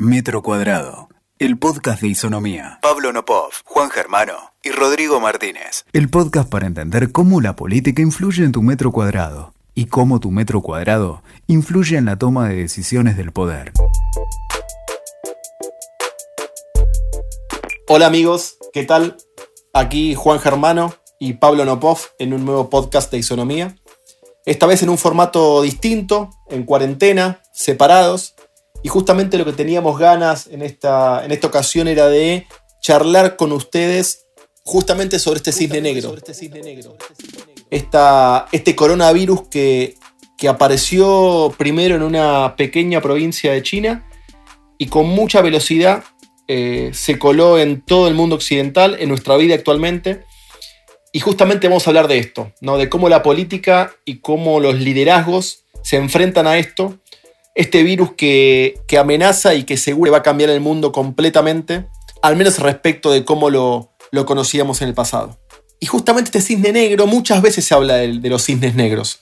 Metro Cuadrado, el podcast de Isonomía. Pablo Nopov, Juan Germano y Rodrigo Martínez. El podcast para entender cómo la política influye en tu metro cuadrado y cómo tu metro cuadrado influye en la toma de decisiones del poder. Hola amigos, ¿qué tal? Aquí Juan Germano y Pablo Nopov en un nuevo podcast de Isonomía. Esta vez en un formato distinto, en cuarentena, separados. Y justamente lo que teníamos ganas en esta, en esta ocasión era de charlar con ustedes justamente sobre este cisne negro. Esta, este coronavirus que, que apareció primero en una pequeña provincia de China y con mucha velocidad eh, se coló en todo el mundo occidental, en nuestra vida actualmente. Y justamente vamos a hablar de esto, ¿no? de cómo la política y cómo los liderazgos se enfrentan a esto, este virus que, amenaza y que seguro va a cambiar el mundo completamente, al menos respecto de cómo lo, conocíamos en el pasado. Y justamente este cisne negro, muchas veces se habla de, los cisnes negros.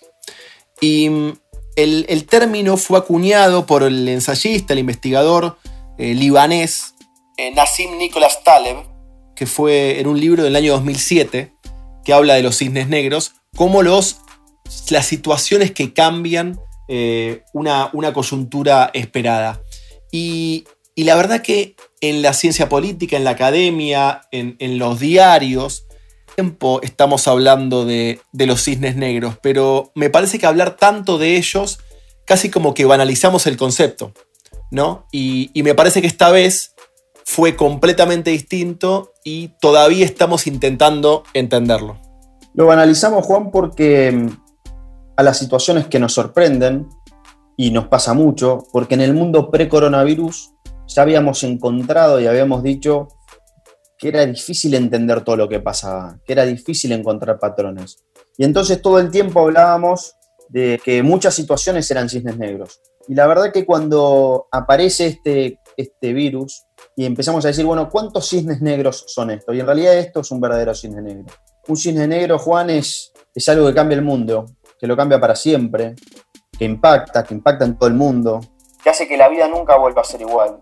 Y mm, el, término fue acuñado por el ensayista, el investigador eh, libanés eh, Nassim Nicholas Taleb, que fue en un libro del año 2007, que habla de los cisnes negros, como los, las situaciones que cambian eh, una, una, coyuntura esperada. Y, la verdad que en la ciencia política, en la academia, en, los diarios, tiempo estamos hablando de, los cisnes negros, pero me parece que hablar tanto de ellos casi como que banalizamos el concepto, ¿no? Y, y me parece que esta vez fue completamente distinto y todavía estamos intentando entenderlo. Lo banalizamos, Juan, porque a las situaciones que nos sorprenden, y nos pasa mucho, porque en el mundo pre-coronavirus ya habíamos encontrado y habíamos dicho que era difícil entender todo lo que pasaba, que era difícil encontrar patrones. Y entonces todo el tiempo hablábamos de que muchas situaciones eran cisnes negros. Y la verdad que cuando aparece este, este virus y empezamos a decir, bueno, ¿cuántos cisnes negros son estos? Y en realidad esto es un verdadero cisne negro. Un cisne negro, Juan, es, es algo que cambia el mundo, que lo cambia para siempre, que impacta, que impacta en todo el mundo, que hace que la vida nunca vuelva a ser igual.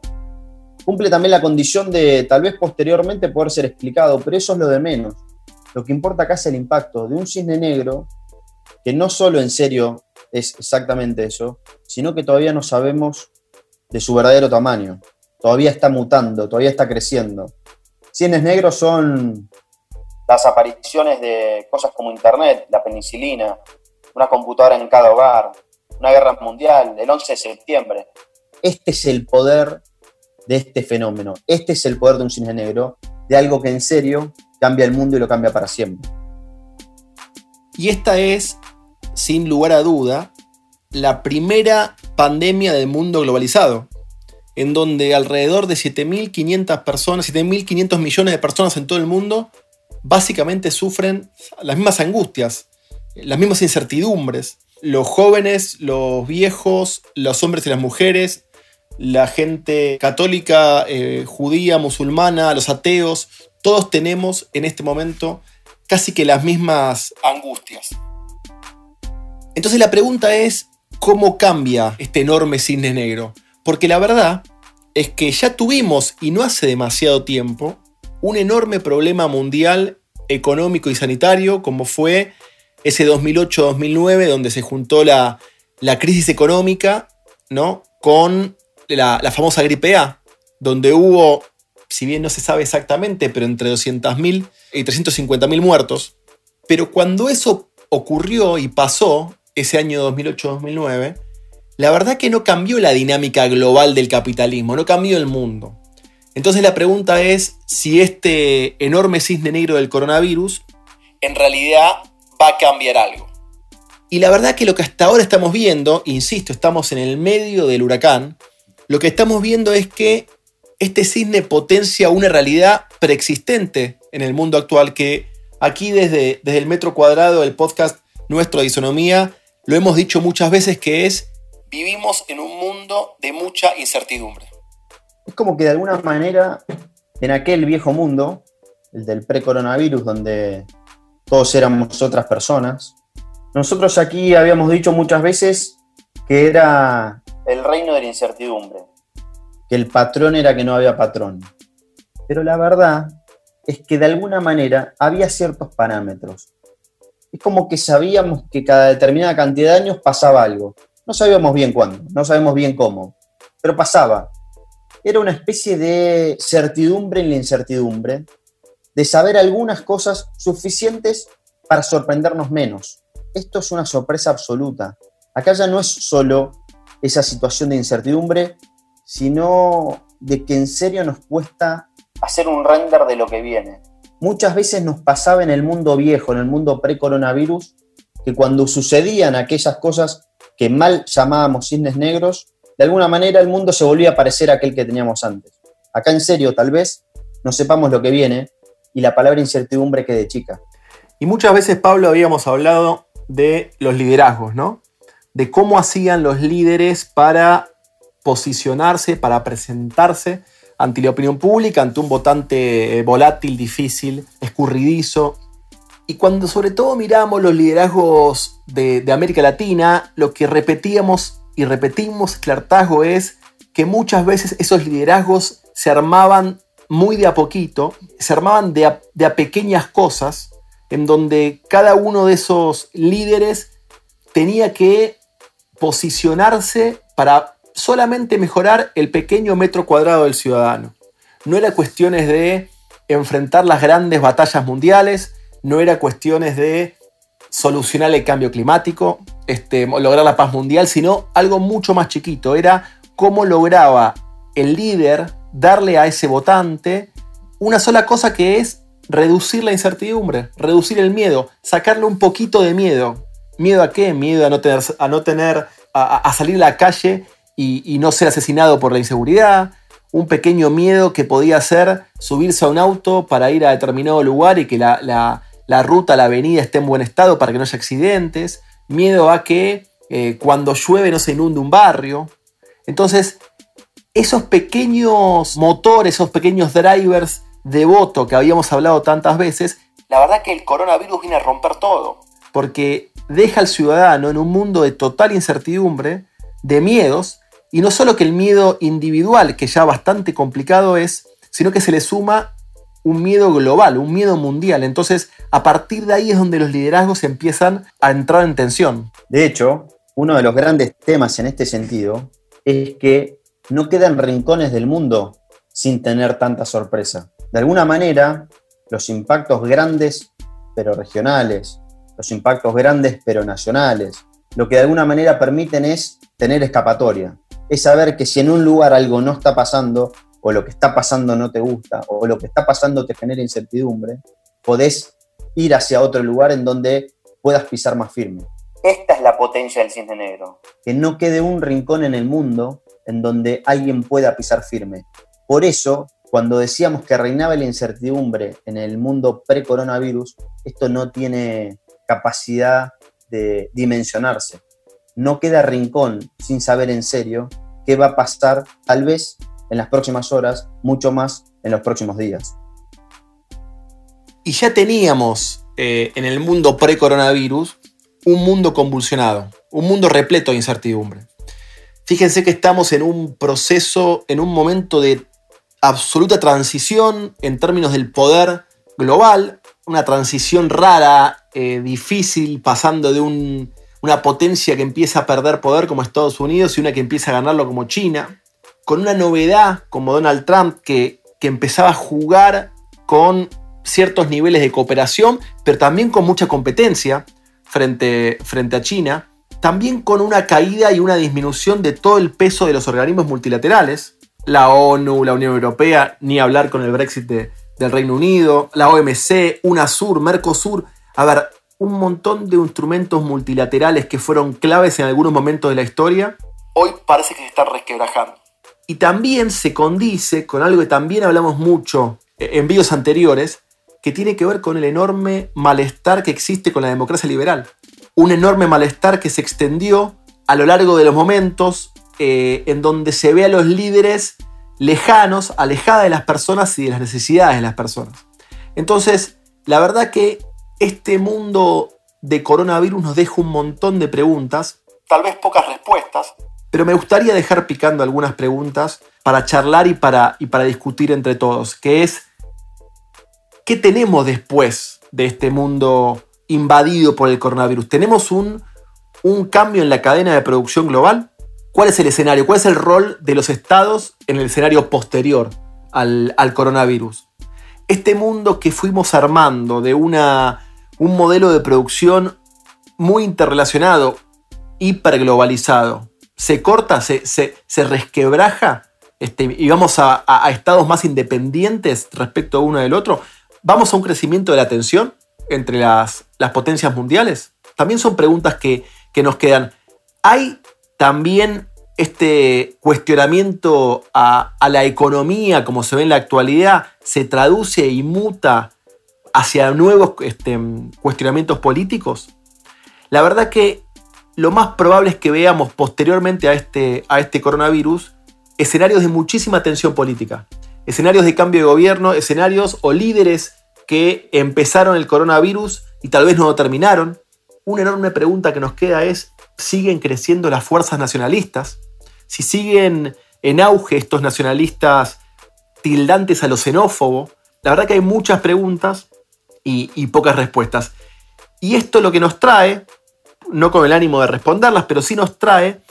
Cumple también la condición de tal vez posteriormente poder ser explicado, pero eso es lo de menos. Lo que importa acá es el impacto de un cisne negro que no solo en serio es exactamente eso, sino que todavía no sabemos de su verdadero tamaño. Todavía está mutando, todavía está creciendo. Cisnes negros son las apariciones de cosas como Internet, la penicilina, una computadora en cada hogar, una guerra mundial, el 11 de septiembre. Este es el poder de este fenómeno. Este es el poder de un cine negro, de algo que en serio cambia el mundo y lo cambia para siempre. Y esta es, sin lugar a duda, la primera pandemia del mundo globalizado, en donde alrededor de 7.500 personas, 7.500 millones de personas en todo el mundo, básicamente sufren las mismas angustias, las mismas incertidumbres, los jóvenes, los viejos, los hombres y las mujeres, la gente católica, eh, judía, musulmana, los ateos, todos tenemos en este momento casi que las mismas angustias. Entonces la pregunta es, ¿cómo cambia este enorme cisne negro? Porque la verdad es que ya tuvimos, y no hace demasiado tiempo, un enorme problema mundial económico y sanitario como fue ese 2008-2009 donde se juntó la, crisis económica ¿no? con la, famosa gripe A, donde hubo, si bien no se sabe exactamente, pero entre 200.000 y 350.000 muertos. Pero cuando eso ocurrió y pasó, ese año 2008-2009, la verdad que no cambió la dinámica global del capitalismo, no cambió el mundo. Entonces la pregunta es si este enorme cisne negro del coronavirus en realidad va a cambiar algo. Y la verdad que lo que hasta ahora estamos viendo, insisto, estamos en el medio del huracán, lo que estamos viendo es que este cisne potencia una realidad preexistente en el mundo actual que aquí desde, desde el metro cuadrado, el podcast nuestro de isonomía, lo hemos dicho muchas veces que es vivimos en un mundo de mucha incertidumbre. Es como que de alguna manera en aquel viejo mundo, el del pre-coronavirus, donde todos éramos otras personas. Nosotros aquí habíamos dicho muchas veces que era el reino de la incertidumbre, que el patrón era que no había patrón. Pero la verdad es que de alguna manera había ciertos parámetros. Es como que sabíamos que cada determinada cantidad de años pasaba algo. No sabíamos bien cuándo, no sabemos bien cómo, pero pasaba. Era una especie de certidumbre en la incertidumbre, de saber algunas cosas suficientes para sorprendernos menos. Esto es una sorpresa absoluta. Acá ya no es solo esa situación de incertidumbre, sino de que en serio nos cuesta hacer un render de lo que viene. Muchas veces nos pasaba en el mundo viejo, en el mundo pre-coronavirus, que cuando sucedían aquellas cosas que mal llamábamos cisnes negros, de alguna manera el mundo se volvía a parecer a aquel que teníamos antes. Acá en serio, tal vez, no sepamos lo que viene y la palabra incertidumbre quede chica. Y muchas veces, Pablo, habíamos hablado de los liderazgos, ¿no? De cómo hacían los líderes para posicionarse, para presentarse ante la opinión pública, ante un votante eh, volátil, difícil, escurridizo. Y cuando sobre todo miramos los liderazgos de, América Latina, lo que repetíamos y repetimos clartazgo es que muchas veces esos liderazgos se armaban muy de a poquito, se armaban de a pequeñas cosas, en donde cada uno de esos líderes tenía que posicionarse para solamente mejorar el pequeño metro cuadrado del ciudadano. No era cuestiones de enfrentar las grandes batallas mundiales, no era cuestiones de solucionar el cambio climático, este, lograr la paz mundial, sino algo mucho más chiquito. Era cómo lograba el líder darle a ese votante una sola cosa que es reducir la incertidumbre, reducir el miedo, sacarle un poquito de miedo. ¿Miedo a qué? Miedo a no tener, a, no tener, a salir a la calle y, no ser asesinado por la inseguridad, un pequeño miedo que podía ser subirse a un auto para ir a determinado lugar y que la, ruta, la avenida esté en buen estado para que no haya accidentes, miedo a que eh, cuando llueve no se inunde un barrio. Entonces, esos pequeños motores, esos pequeños drivers de voto que habíamos hablado tantas veces, la verdad que el coronavirus viene a romper todo, porque deja al ciudadano en un mundo de total incertidumbre, de miedos, y no solo que el miedo individual, que ya bastante complicado es, sino que se le suma un miedo global, un miedo mundial. Entonces, a partir de ahí es donde los liderazgos empiezan a entrar en tensión. De hecho, uno de los grandes temas en este sentido es que no quedan rincones del mundo sin tener tanta sorpresa. De alguna manera, los impactos grandes pero regionales, los impactos grandes pero nacionales, lo que de alguna manera permiten es tener escapatoria es saber que si en un lugar algo no está pasando, o lo que está pasando no te gusta, o lo que está pasando te genera incertidumbre, podés ir hacia otro lugar en donde puedas pisar más firme. Esta es la potencia del cisne negro. Que no quede un rincón en el mundo en donde alguien pueda pisar firme. Por eso, cuando decíamos que reinaba la incertidumbre en el mundo pre-coronavirus, esto no tiene capacidad de dimensionarse no queda rincón sin saber en serio qué va a pasar tal vez en las próximas horas, mucho más en los próximos días. Y ya teníamos eh, en el mundo pre-coronavirus un mundo convulsionado, un mundo repleto de incertidumbre. Fíjense que estamos en un proceso, en un momento de absoluta transición en términos del poder global, una transición rara, eh, difícil, pasando de un una potencia que empieza a perder poder como Estados Unidos y una que empieza a ganarlo como China, con una novedad como Donald Trump que, empezaba a jugar con ciertos niveles de cooperación, pero también con mucha competencia frente a China, también con una caída y una disminución de todo el peso de los organismos multilaterales, la ONU, la Unión Europea, ni hablar con el Brexit del Reino Unido, la OMC, UNASUR, Mercosur. A ver, un montón de instrumentos multilaterales que fueron claves en algunos momentos de la historia, hoy parece que se están resquebrajando. Y también se condice con algo que también hablamos mucho en vídeos anteriores, que tiene que ver con el enorme malestar que existe con la democracia liberal. Un enorme malestar que se extendió a lo largo de los momentos eh, en donde se ve a los líderes lejanos, alejados de las personas y de las necesidades de las personas. Entonces, la verdad que este mundo de coronavirus nos deja un montón de preguntas, tal vez pocas respuestas, pero me gustaría dejar picando algunas preguntas para charlar y para, y para discutir entre todos, que es ¿qué tenemos después de este mundo invadido por el coronavirus? ¿Tenemos un, un cambio en la cadena de producción global? ¿Cuál es el escenario? ¿Cuál es el rol de los estados en el escenario posterior al, al coronavirus? Este mundo que fuimos armando de una, un modelo de producción muy interrelacionado, hiperglobalizado, se corta, se, se, resquebraja este, y vamos a, estados más independientes respecto a uno del otro, vamos a un crecimiento de la tensión entre las, las potencias mundiales. También son preguntas que, que nos quedan. Hay también este cuestionamiento a, la economía, como se ve en la actualidad, se traduce y muta hacia nuevos este, cuestionamientos políticos? La verdad que lo más probable es que veamos posteriormente a este, a este coronavirus escenarios de muchísima tensión política, escenarios de cambio de gobierno, escenarios o líderes que empezaron el coronavirus y tal vez no lo terminaron. Una enorme pregunta que nos queda es, ¿siguen creciendo las fuerzas nacionalistas? Si siguen en auge estos nacionalistas tildantes a lo xenófobo, la verdad que hay muchas preguntas y, y pocas respuestas. Y esto lo que nos trae no con el ánimo de responderlas, pero sí nos trae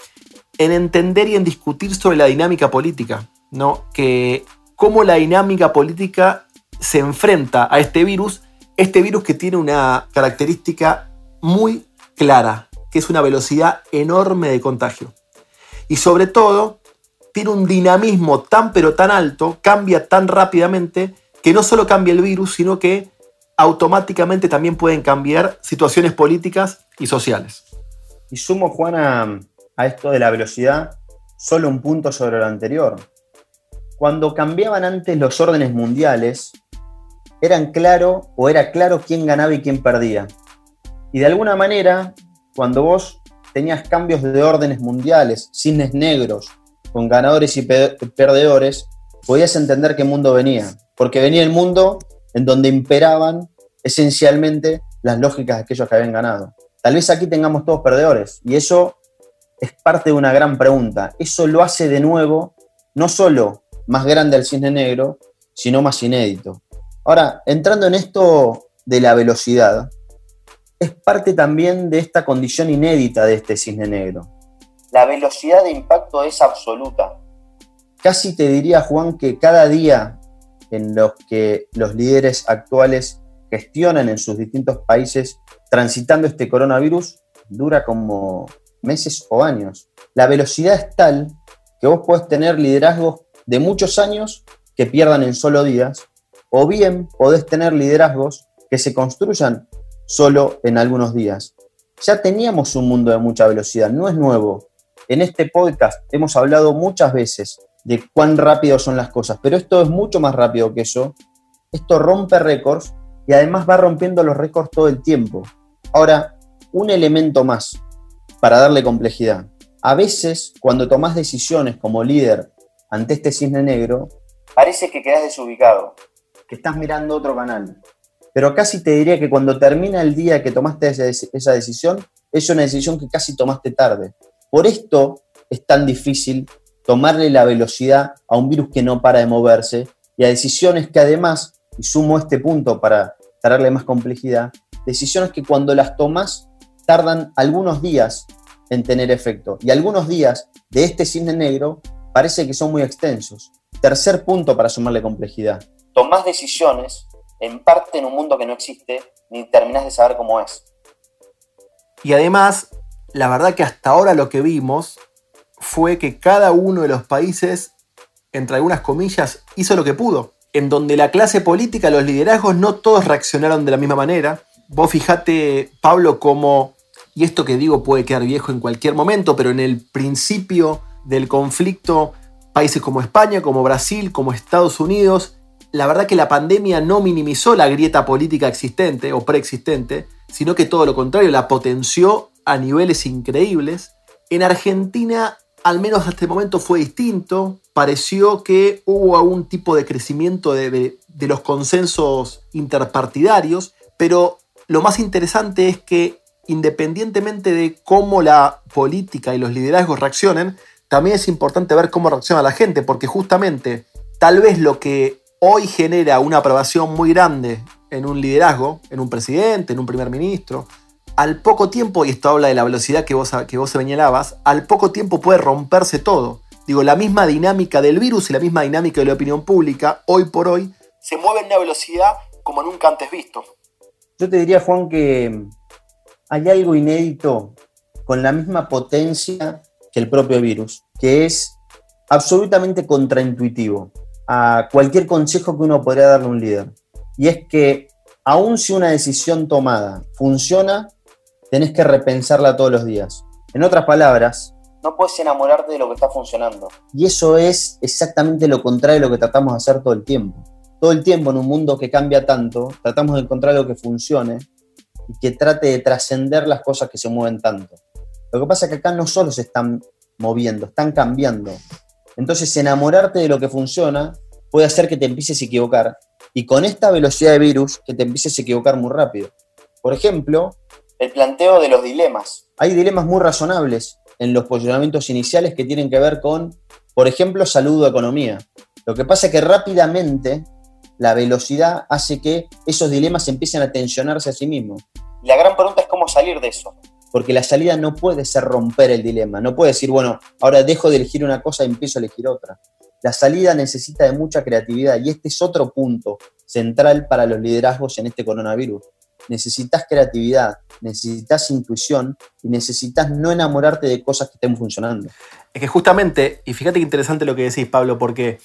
en entender y en discutir sobre la dinámica política, ¿no? Que cómo la dinámica política se enfrenta a este virus, este virus que tiene una característica muy clara, que es una velocidad enorme de contagio. Y sobre todo, tiene un dinamismo tan pero tan alto, cambia tan rápidamente, que no solo cambia el virus, sino que automáticamente también pueden cambiar situaciones políticas y sociales. Y sumo, Juan, a, esto de la velocidad, solo un punto sobre lo anterior. Cuando cambiaban antes los órdenes mundiales, eran claro o era claro quién ganaba y quién perdía. Y de alguna manera, cuando vos tenías cambios de órdenes mundiales, cisnes negros, con ganadores y perdedores, podías entender qué mundo venía. Porque venía el mundo en donde imperaban esencialmente las lógicas de aquellos que habían ganado. Tal vez aquí tengamos todos perdedores y eso es parte de una gran pregunta. Eso lo hace de nuevo no solo más grande al cisne negro, sino más inédito. Ahora, entrando en esto de la velocidad, es parte también de esta condición inédita de este cisne negro. La velocidad de impacto es absoluta. Casi te diría, Juan, que cada día en los que los líderes actuales gestionan en sus distintos países transitando este coronavirus dura como meses o años. La velocidad es tal que vos podés tener liderazgos de muchos años que pierdan en solo días, o bien podés tener liderazgos que se construyan solo en algunos días. Ya teníamos un mundo de mucha velocidad, no es nuevo. En este podcast hemos hablado muchas veces de cuán rápido son las cosas, pero esto es mucho más rápido que eso. Esto rompe récords y además va rompiendo los récords todo el tiempo. Ahora, un elemento más para darle complejidad. A veces, cuando tomas decisiones como líder ante este cisne negro, parece que quedas desubicado, que estás mirando otro canal. Pero casi te diría que cuando termina el día que tomaste esa decisión, es una decisión que casi tomaste tarde. Por esto es tan difícil tomarle la velocidad a un virus que no para de moverse y a decisiones que además, y sumo este punto para darle más complejidad, decisiones que cuando las tomas tardan algunos días en tener efecto. Y algunos días de este cisne negro parece que son muy extensos. Tercer punto para sumarle complejidad. Tomás decisiones en parte en un mundo que no existe ni terminás de saber cómo es. Y además, la verdad que hasta ahora lo que vimos fue que cada uno de los países, entre algunas comillas, hizo lo que pudo. En donde la clase política, los liderazgos, no todos reaccionaron de la misma manera. Vos fijate, Pablo, cómo, y esto que digo puede quedar viejo en cualquier momento, pero en el principio del conflicto, países como España, como Brasil, como Estados Unidos, la verdad que la pandemia no minimizó la grieta política existente o preexistente, sino que todo lo contrario, la potenció a niveles increíbles. En Argentina, al menos hasta el momento, fue distinto. Pareció que hubo algún tipo de crecimiento de, de los consensos interpartidarios, pero lo más interesante es que independientemente de cómo la política y los liderazgos reaccionen, también es importante ver cómo reacciona la gente, porque justamente tal vez lo que hoy genera una aprobación muy grande en un liderazgo, en un presidente, en un primer ministro, al poco tiempo, y esto habla de la velocidad que vos, que vos señalabas, al poco tiempo puede romperse todo. Digo, la misma dinámica del virus y la misma dinámica de la opinión pública, hoy por hoy, se mueve en una velocidad como nunca antes visto. Yo te diría, Juan, que hay algo inédito con la misma potencia que el propio virus, que es absolutamente contraintuitivo a cualquier consejo que uno podría darle a un líder. Y es que aun si una decisión tomada funciona, tenés que repensarla todos los días. En otras palabras, no puedes enamorarte de lo que está funcionando. Y eso es exactamente lo contrario de lo que tratamos de hacer todo el tiempo. Todo el tiempo en un mundo que cambia tanto, tratamos de encontrar algo que funcione y que trate de trascender las cosas que se mueven tanto. Lo que pasa es que acá no solo se están moviendo, están cambiando. Entonces, enamorarte de lo que funciona puede hacer que te empieces a equivocar. Y con esta velocidad de virus, que te empieces a equivocar muy rápido. Por ejemplo, el planteo de los dilemas. Hay dilemas muy razonables en los posicionamientos iniciales que tienen que ver con, por ejemplo, salud o economía. Lo que pasa es que rápidamente la velocidad hace que esos dilemas empiecen a tensionarse a sí mismos. La gran pregunta es cómo salir de eso. Porque la salida no puede ser romper el dilema. No puede decir, bueno, ahora dejo de elegir una cosa y empiezo a elegir otra. La salida necesita de mucha creatividad y este es otro punto central para los liderazgos en este coronavirus necesitas creatividad, necesitas intuición y necesitas no enamorarte de cosas que estén funcionando. Es que justamente, y fíjate qué interesante lo que decís, Pablo, porque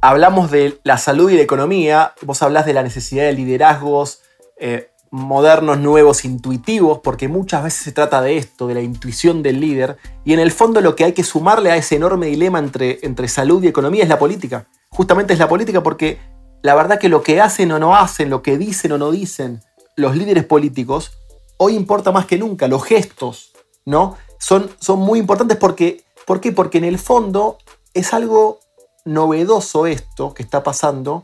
hablamos de la salud y la economía, vos hablas de la necesidad de liderazgos eh, modernos, nuevos, intuitivos, porque muchas veces se trata de esto, de la intuición del líder, y en el fondo lo que hay que sumarle a ese enorme dilema entre, entre salud y economía es la política. Justamente es la política porque la verdad que lo que hacen o no hacen, lo que dicen o no dicen, los líderes políticos, hoy importa más que nunca, los gestos, ¿no? Son, son muy importantes porque, ¿por qué? Porque en el fondo es algo novedoso esto que está pasando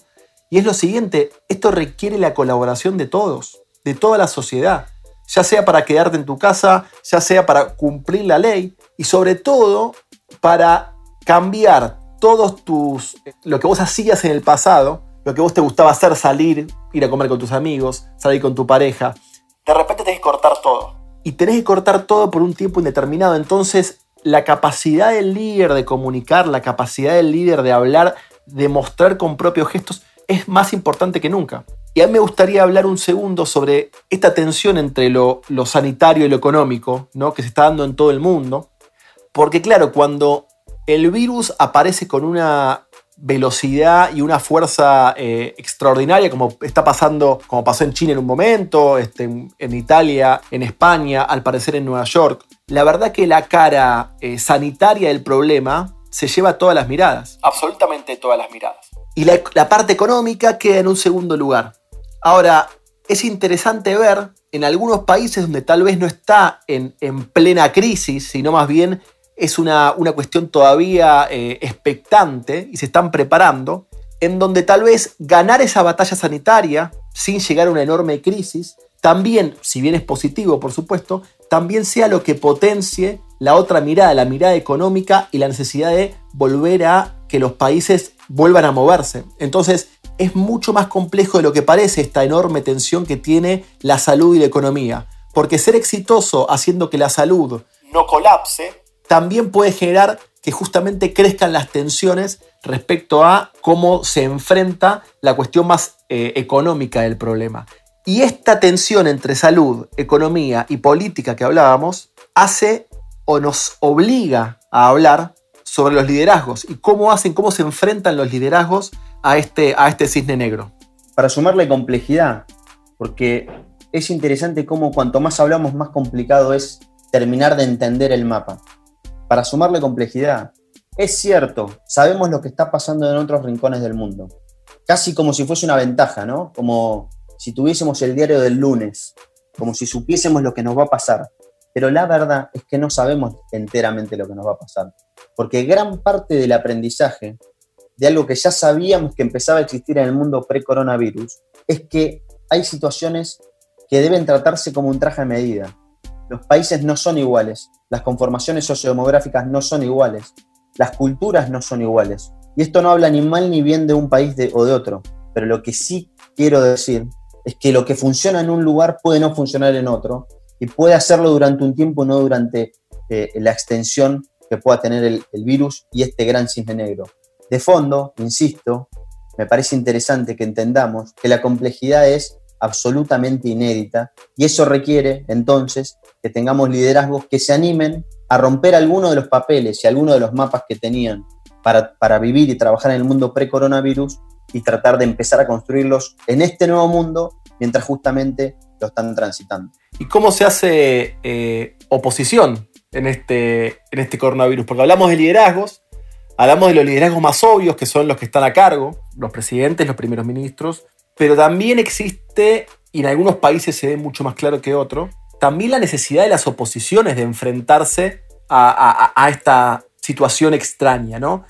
y es lo siguiente, esto requiere la colaboración de todos, de toda la sociedad, ya sea para quedarte en tu casa, ya sea para cumplir la ley y sobre todo para cambiar todos tus, lo que vos hacías en el pasado, lo que vos te gustaba hacer, salir, ir a comer con tus amigos, salir con tu pareja, de repente tenés que cortar todo. Y tenés que cortar todo por un tiempo indeterminado. Entonces, la capacidad del líder de comunicar, la capacidad del líder de hablar, de mostrar con propios gestos, es más importante que nunca. Y a mí me gustaría hablar un segundo sobre esta tensión entre lo, lo sanitario y lo económico, ¿no? que se está dando en todo el mundo. Porque claro, cuando el virus aparece con una velocidad y una fuerza eh, extraordinaria, como está pasando, como pasó en China en un momento, este, en, Italia, en España, al parecer en Nueva York. La verdad que la cara eh, sanitaria del problema se lleva todas las miradas. Absolutamente todas las miradas. Y la, parte económica queda en un segundo lugar. Ahora, es interesante ver en algunos países donde tal vez no está en, en plena crisis, sino más bien es una, cuestión todavía eh, expectante y se están preparando, en donde tal vez ganar esa batalla sanitaria sin llegar a una enorme crisis, también, si bien es positivo por supuesto, también sea lo que potencie la otra mirada, la mirada económica y la necesidad de volver a que los países vuelvan a moverse. Entonces, es mucho más complejo de lo que parece esta enorme tensión que tiene la salud y la economía. Porque ser exitoso haciendo que la salud no colapse también puede generar que justamente crezcan las tensiones respecto a cómo se enfrenta la cuestión más eh, económica del problema. Y esta tensión entre salud, economía y política que hablábamos hace o nos obliga a hablar sobre los liderazgos y cómo hacen, cómo se enfrentan los liderazgos a este, a este cisne negro. Para sumarle complejidad, porque es interesante cómo cuanto más hablamos, más complicado es terminar de entender el mapa para sumarle complejidad. Es cierto, sabemos lo que está pasando en otros rincones del mundo. Casi como si fuese una ventaja, ¿no? Como si tuviésemos el diario del lunes, como si supiésemos lo que nos va a pasar. Pero la verdad es que no sabemos enteramente lo que nos va a pasar. Porque gran parte del aprendizaje de algo que ya sabíamos que empezaba a existir en el mundo pre-coronavirus es que hay situaciones que deben tratarse como un traje a medida. Los países no son iguales, las conformaciones sociodemográficas no son iguales. las culturas no son iguales. Y esto no habla ni mal ni bien de un país o de otro, pero lo que sí quiero decir es que lo que funciona en un lugar puede no funcionar en otro y puede hacerlo durante un tiempo, no durante eh, la extensión que pueda tener el, virus y este gran cisne negro. De fondo, insisto, me parece interesante que entendamos que la complejidad es absolutamente inédita y eso requiere entonces que tengamos liderazgos que se animen a romper algunos de los papeles y algunos de los mapas que tenían para, para vivir y trabajar en el mundo pre-coronavirus y tratar de empezar a construirlos en este nuevo mundo mientras justamente lo están transitando. ¿Y cómo se hace eh, oposición en este, en este coronavirus? Porque hablamos de liderazgos, hablamos de los liderazgos más obvios, que son los que están a cargo, los presidentes, los primeros ministros, pero también existe, y en algunos países se ve mucho más claro que otros, también la necesidad de las oposiciones de enfrentarse a, esta situación extraña, ¿no?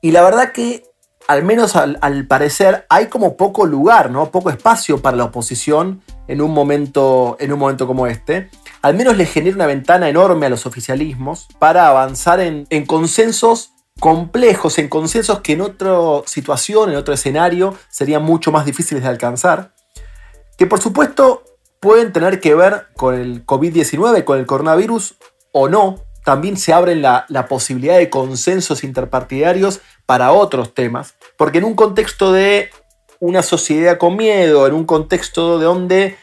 Y la verdad que, al menos al, parecer, hay como poco lugar, ¿no? Poco espacio para la oposición en un momento, en un momento como este. Al menos le genera una ventana enorme a los oficialismos para avanzar en, en consensos complejos, en consensos que en otra situación, en otro escenario, serían mucho más difíciles de alcanzar, que por supuesto pueden tener que ver con el COVID-19, con el coronavirus o no. También se abre la, la posibilidad de consensos interpartidarios para otros temas, porque en un contexto de una sociedad con miedo, en un contexto de donde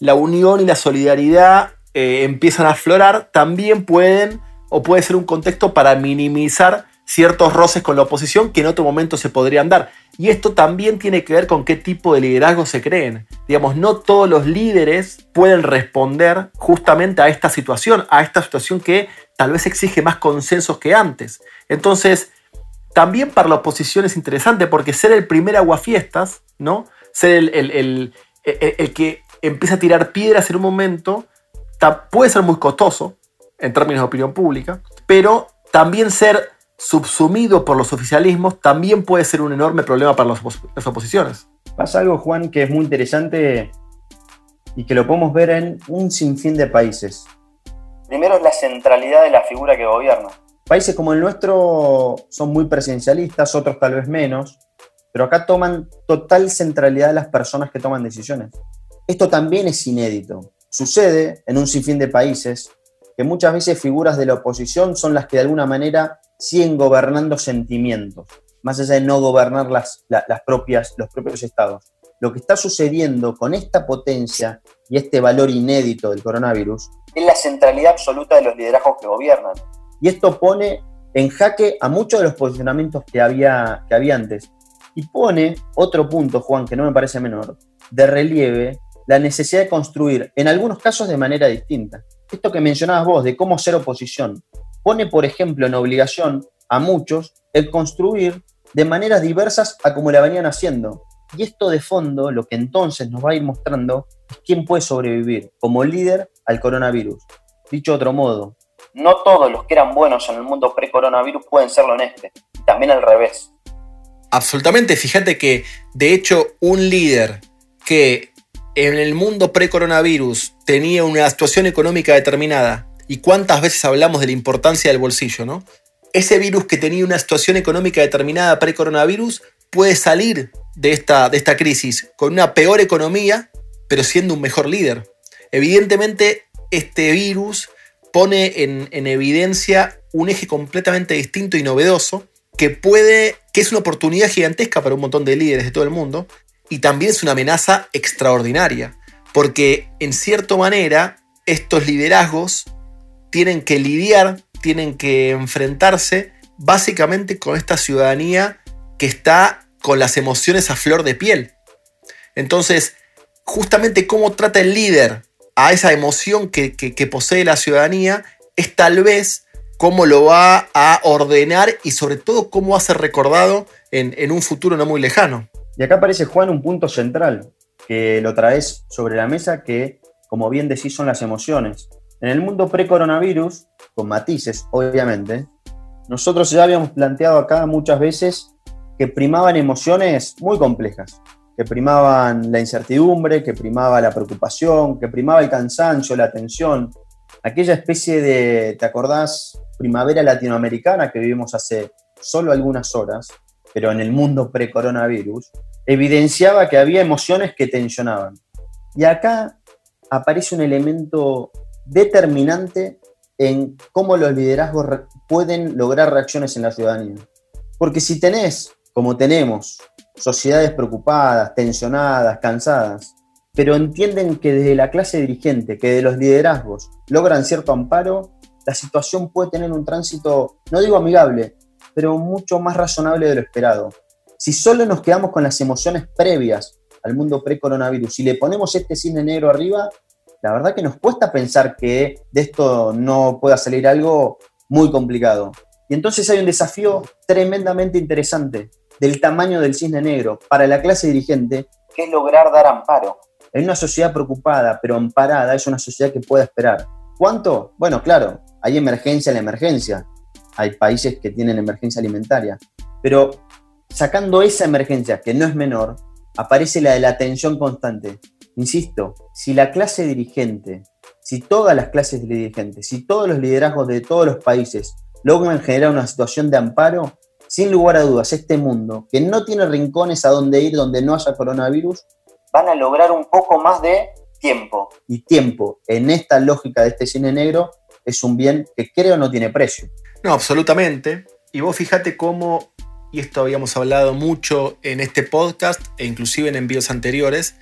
la unión y la solidaridad eh, empiezan a aflorar, también pueden o puede ser un contexto para minimizar ciertos roces con la oposición que en otro momento se podrían dar. Y esto también tiene que ver con qué tipo de liderazgo se creen. Digamos, no todos los líderes pueden responder justamente a esta situación, a esta situación que tal vez exige más consensos que antes. Entonces, también para la oposición es interesante porque ser el primer aguafiestas, ¿no? Ser el, el, el que empieza a tirar piedras en un momento, puede ser muy costoso en términos de opinión pública, pero también ser subsumido por los oficialismos también puede ser un enorme problema para las oposiciones. Pasa algo, Juan, que es muy interesante y que lo podemos ver en un sinfín de países. Primero es la centralidad de la figura que gobierna. Países como el nuestro son muy presidencialistas, otros tal vez menos, pero acá toman total centralidad las personas que toman decisiones. Esto también es inédito. Sucede en un sinfín de países que muchas veces figuras de la oposición son las que de alguna manera siguen gobernando sentimientos, más allá de no gobernar las, las propias, los propios estados. Lo que está sucediendo con esta potencia y este valor inédito del coronavirus es la centralidad absoluta de los liderazgos que gobiernan. Y esto pone en jaque a muchos de los posicionamientos que había, que había antes. Y pone otro punto, Juan, que no me parece menor, de relieve la necesidad de construir, en algunos casos de manera distinta. Esto que mencionabas vos, de cómo ser oposición, pone, por ejemplo, en obligación a muchos el construir de maneras diversas a como la venían haciendo. Y esto de fondo, lo que entonces nos va a ir mostrando es quién puede sobrevivir como líder al coronavirus. Dicho de otro modo, no todos los que eran buenos en el mundo pre-coronavirus pueden serlo en este, y también al revés. Absolutamente, fíjate que de hecho un líder que en el mundo pre-coronavirus tenía una situación económica determinada y cuántas veces hablamos de la importancia del bolsillo, ¿no? Ese virus que tenía una situación económica determinada pre-coronavirus puede salir de esta, de esta crisis con una peor economía, pero siendo un mejor líder. Evidentemente, este virus pone en, en evidencia un eje completamente distinto y novedoso que puede, que es una oportunidad gigantesca para un montón de líderes de todo el mundo y también es una amenaza extraordinaria, porque en cierta manera estos liderazgos tienen que lidiar, tienen que enfrentarse básicamente con esta ciudadanía que está con las emociones a flor de piel. Entonces, justamente cómo trata el líder a esa emoción que, posee la ciudadanía es tal vez cómo lo va a ordenar y sobre todo cómo va a ser recordado en, en un futuro no muy lejano. Y acá aparece Juan un punto central que lo traes sobre la mesa que, como bien decís, son las emociones. En el mundo pre-coronavirus, con matices, obviamente, nosotros ya habíamos planteado acá muchas veces que primaban emociones muy complejas, que primaban la incertidumbre, que primaba la preocupación, que primaba el cansancio, la tensión, aquella especie de, ¿te acordás? Primavera latinoamericana que vivimos hace solo algunas horas, pero en el mundo pre-coronavirus, evidenciaba que había emociones que tensionaban. Y acá aparece un elemento determinante en cómo los liderazgos pueden lograr reacciones en la ciudadanía. Porque si tenés, como tenemos, sociedades preocupadas, tensionadas, cansadas, pero entienden que desde la clase dirigente, que de los liderazgos logran cierto amparo, la situación puede tener un tránsito, no digo amigable, pero mucho más razonable de lo esperado. Si solo nos quedamos con las emociones previas al mundo pre-coronavirus y le ponemos este cine negro arriba, la verdad que nos cuesta pensar que de esto no pueda salir algo muy complicado. Y entonces hay un desafío tremendamente interesante del tamaño del cisne negro para la clase dirigente, que es lograr dar amparo. En una sociedad preocupada, pero amparada, es una sociedad que puede esperar. ¿Cuánto? Bueno, claro, hay emergencia en la emergencia. Hay países que tienen emergencia alimentaria. Pero sacando esa emergencia, que no es menor, aparece la de la tensión constante. Insisto, si la clase dirigente, si todas las clases dirigentes, si todos los liderazgos de todos los países logran generar una situación de amparo, sin lugar a dudas, este mundo, que no tiene rincones a donde ir donde no haya coronavirus, van a lograr un poco más de tiempo. Y tiempo, en esta lógica de este cine negro, es un bien que creo no tiene precio. No, absolutamente. Y vos fíjate cómo, y esto habíamos hablado mucho en este podcast e inclusive en envíos anteriores,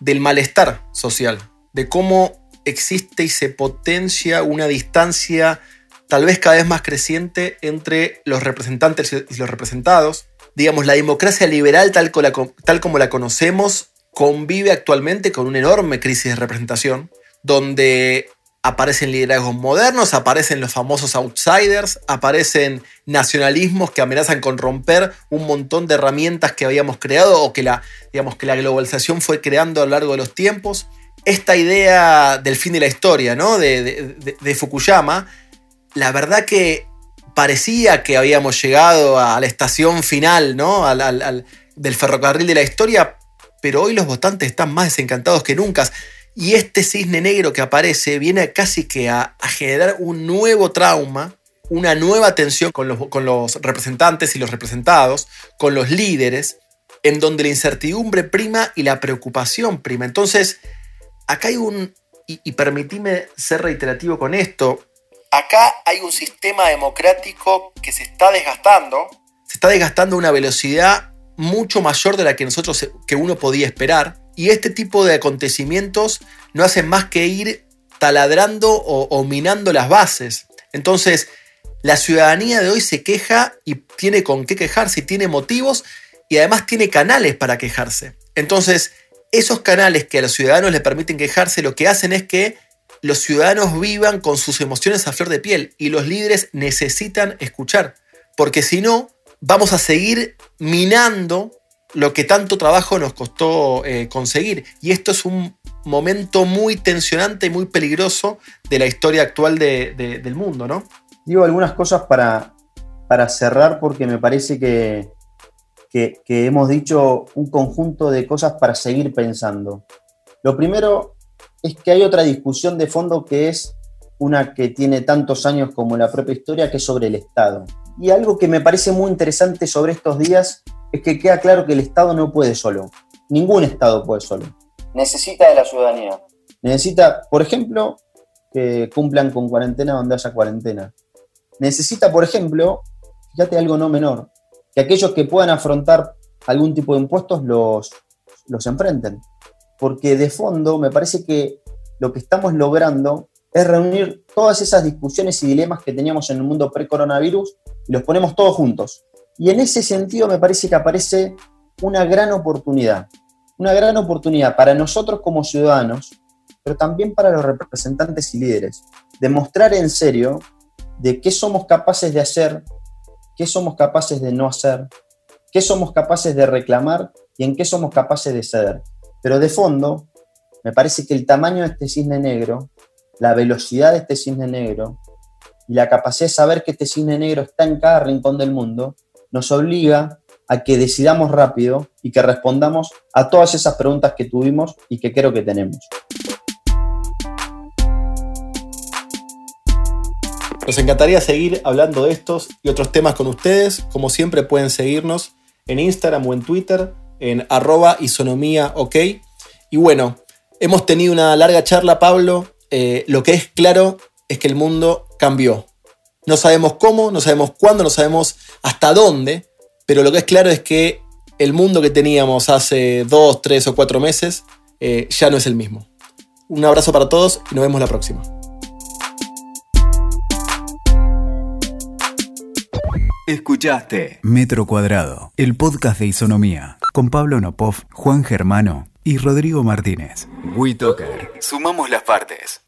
del malestar social, de cómo existe y se potencia una distancia tal vez cada vez más creciente entre los representantes y los representados. Digamos, la democracia liberal tal, tal como la conocemos convive actualmente con una enorme crisis de representación, donde aparecen liderazgos modernos, aparecen los famosos outsiders, aparecen nacionalismos que amenazan con romper un montón de herramientas que habíamos creado o que la, digamos, que la globalización fue creando a lo largo de los tiempos. Esta idea del fin de la historia, ¿no? de, de Fukuyama, la verdad que parecía que habíamos llegado a la estación final, ¿no? Al, del ferrocarril de la historia, pero hoy los votantes están más desencantados que nunca. Y este cisne negro que aparece viene casi que a, generar un nuevo trauma, una nueva tensión con los, con los representantes y los representados, con los líderes, en donde la incertidumbre prima y la preocupación prima. Entonces, acá hay un, y, y ser reiterativo con esto, acá hay un sistema democrático que se está desgastando. Se está desgastando a una velocidad mucho mayor de la que nosotros, que uno podía esperar. Y este tipo de acontecimientos no hacen más que ir taladrando o, minando las bases. Entonces, la ciudadanía de hoy se queja y tiene con qué quejarse, y tiene motivos y además tiene canales para quejarse. Entonces, esos canales que a los ciudadanos le permiten quejarse, lo que hacen es que los ciudadanos vivan con sus emociones a flor de piel y los líderes necesitan escuchar, porque si no, vamos a seguir minando lo que tanto trabajo nos costó eh, conseguir. Y esto es un momento muy tensionante y muy peligroso de la historia actual del mundo, ¿no? Digo algunas cosas para, para cerrar porque me parece que, que, que hemos dicho un conjunto de cosas para seguir pensando. Lo primero es que hay otra discusión de fondo que es una que tiene tantos años como la propia historia, que es sobre el Estado. Y algo que me parece muy interesante sobre estos días es que queda claro que el Estado no puede solo. Ningún Estado puede solo. Necesita de la ciudadanía. Necesita, por ejemplo, que cumplan con cuarentena donde haya cuarentena. Necesita, por ejemplo, fíjate algo no menor, que aquellos que puedan afrontar algún tipo de impuestos los, los enfrenten porque de fondo me parece que lo que estamos logrando es reunir todas esas discusiones y dilemas que teníamos en el mundo pre-coronavirus y los ponemos todos juntos. Y en ese sentido me parece que aparece una gran oportunidad, una gran oportunidad para nosotros como ciudadanos, pero también para los representantes y líderes, de mostrar en serio de qué somos capaces de hacer, qué somos capaces de no hacer, qué somos capaces de reclamar y en qué somos capaces de ceder. Pero de fondo, me parece que el tamaño de este cisne negro, la velocidad de este cisne negro y la capacidad de saber que este cisne negro está en cada rincón del mundo, nos obliga a que decidamos rápido y que respondamos a todas esas preguntas que tuvimos y que creo que tenemos. Nos encantaría seguir hablando de estos y otros temas con ustedes. Como siempre pueden seguirnos en Instagram o en Twitter en arroba isonomía ok. Y bueno, hemos tenido una larga charla, Pablo. Eh, lo que es claro es que el mundo cambió. No sabemos cómo, no sabemos cuándo, no sabemos hasta dónde, pero lo que es claro es que el mundo que teníamos hace dos, tres o cuatro meses eh, ya no es el mismo. Un abrazo para todos y nos vemos la próxima. Escuchaste Metro Cuadrado, el podcast de Isonomía, con Pablo Nopov, Juan Germano y Rodrigo Martínez. WeToker. Sumamos las partes.